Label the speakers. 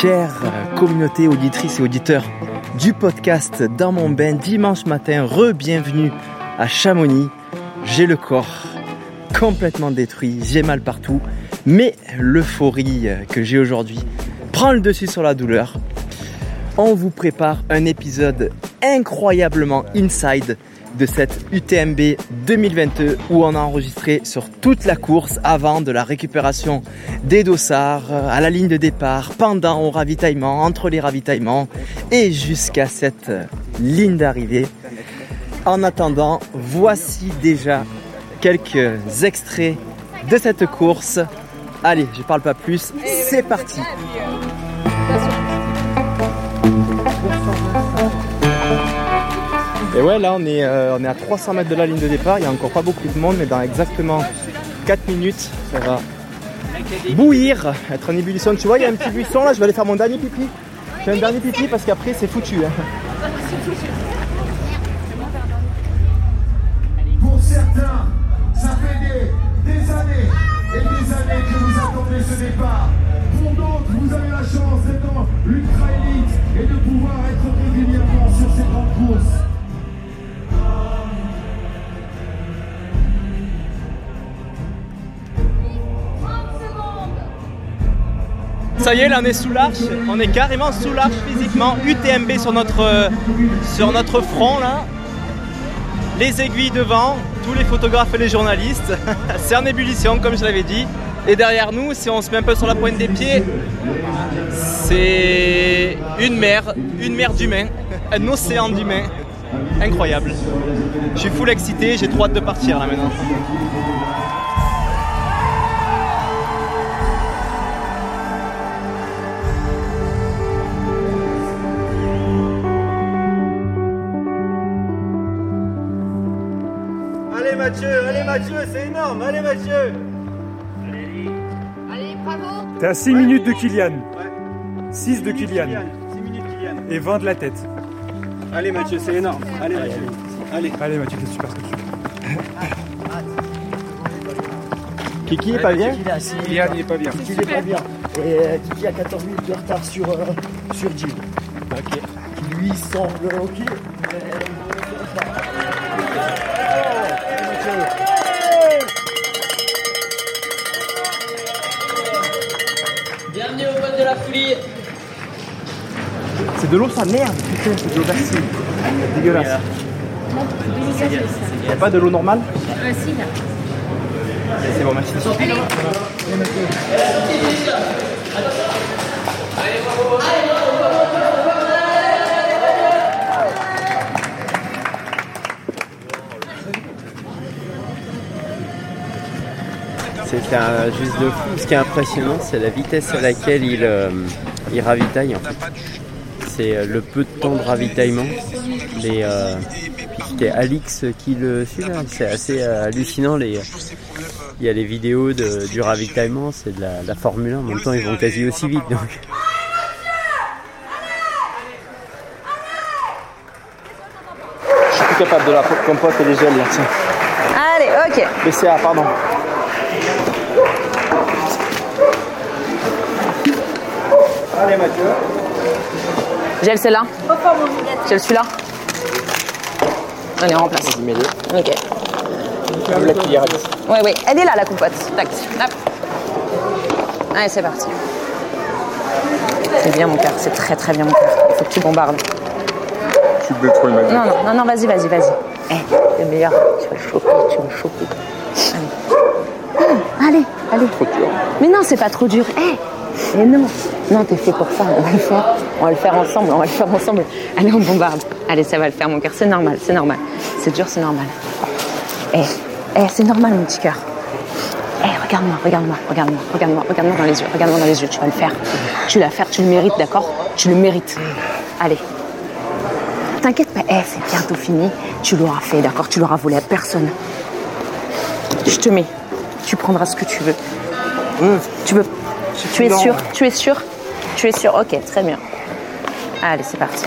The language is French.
Speaker 1: Chère communauté auditrice et auditeurs du podcast Dans mon bain dimanche matin, re-bienvenue à Chamonix. J'ai le corps complètement détruit, j'ai mal partout, mais l'euphorie que j'ai aujourd'hui prend le dessus sur la douleur. On vous prépare un épisode incroyablement inside de cette UTMB 2022 où on a enregistré sur toute la course avant de la récupération des dossards à la ligne de départ, pendant au ravitaillement, entre les ravitaillements et jusqu'à cette ligne d'arrivée. En attendant, voici déjà quelques extraits de cette course. Allez, je parle pas plus, c'est parti. Et ouais, là on est, euh, on est à 300 mètres de la ligne de départ. Il y a encore pas beaucoup de monde, mais dans exactement 4 minutes, ça va bouillir, être en ébullition. Tu vois, il y a un petit buisson là. Je vais aller faire mon dernier pipi. Je fais un dernier pipi parce qu'après c'est foutu. hein.
Speaker 2: Ça
Speaker 1: y est, là on est sous l'arche, on est carrément sous l'arche physiquement, UTMB sur notre, euh, sur notre front là. Les aiguilles devant, tous les photographes et les journalistes. C'est en ébullition comme je l'avais dit. Et derrière nous, si on se met un peu sur la pointe des pieds, c'est une mer, une mer d'humains, un océan d'humains. Incroyable. Je suis full excité, j'ai trop hâte de partir là maintenant. Allez Mathieu, allez Mathieu, c'est énorme, allez Mathieu
Speaker 3: Allez, bravo
Speaker 4: T'es à 6 minutes de Kylian.
Speaker 1: Ouais.
Speaker 4: 6 de Kylian.
Speaker 1: 6 minutes Kylian.
Speaker 4: Et 20 de la tête.
Speaker 1: Allez Mathieu, c'est énorme. Allez Mathieu. Allez.
Speaker 4: Allez Mathieu, c'est super ce que tu fais?
Speaker 1: Kiki est pas bien
Speaker 4: Kylian, il est pas bien.
Speaker 5: Kiki n'est pas bien. Et euh, Kiki a 14 minutes de retard sur, euh, sur Jim.
Speaker 1: Ok.
Speaker 5: Lui semble ok.
Speaker 6: La folie.
Speaker 1: C'est de l'eau ça merde, putain, c'est de l'eau d'acier. Dégueulasse. Y'a pas de l'eau normale C'est bon, merci.
Speaker 7: C'est un juste de fou. Ce qui est impressionnant, c'est la vitesse à laquelle il, euh, il ravitaille. En fait. C'est euh, le peu de temps de ravitaillement. Les, euh, puis c'était Alix qui le suit là. C'est assez euh, hallucinant. Les, il y a les vidéos de- du ravitaillement, c'est de la, la Formule 1. En même temps, ils vont quasi aussi vite. Donc.
Speaker 1: Je suis plus capable de la compote et les gels là, tiens.
Speaker 3: Allez, ok.
Speaker 1: BCA, pardon. Allez Mathieu.
Speaker 3: Celle-là. Gel celui-là. Allez, on remplace.
Speaker 1: Mets-le.
Speaker 3: Ok.
Speaker 1: La cuillère.
Speaker 3: Oui, oui. Elle est là, la compote. Tac. Hop. Allez, c'est parti. C'est bien, mon cœur. C'est très, très bien, mon cœur. Il faut que tu bombardes.
Speaker 4: Tu peux trop imaginer.
Speaker 3: Non, non, non, non, vas-y, vas-y, vas-y. Eh, le meilleur. Tu vas le choper, tu vas le choper. Allez. Allez, allez. Mais non, c'est pas trop dur. Eh, mais non. Non, t'es fait pour ça. On va le faire. On va le faire ensemble. On va le faire ensemble. Allez, on bombarde. Allez, ça va le faire, mon cœur. C'est normal, c'est normal. C'est dur, c'est normal. Eh, eh, c'est normal, mon petit cœur. Eh, regarde-moi, regarde-moi, regarde-moi, regarde-moi, regarde-moi dans les yeux, regarde-moi dans les yeux. Tu vas le faire. Tu vas le faire, tu le mérites, d'accord? Tu le mérites. Allez. T'inquiète pas, eh, c'est bientôt fini. Tu l'auras fait, d'accord? Tu l'auras volé à personne. Je te mets. Tu prendras ce que tu veux. Tu veux Tu es sûr Tu es sûr Tu es sûr Ok, très bien. Allez, c'est parti.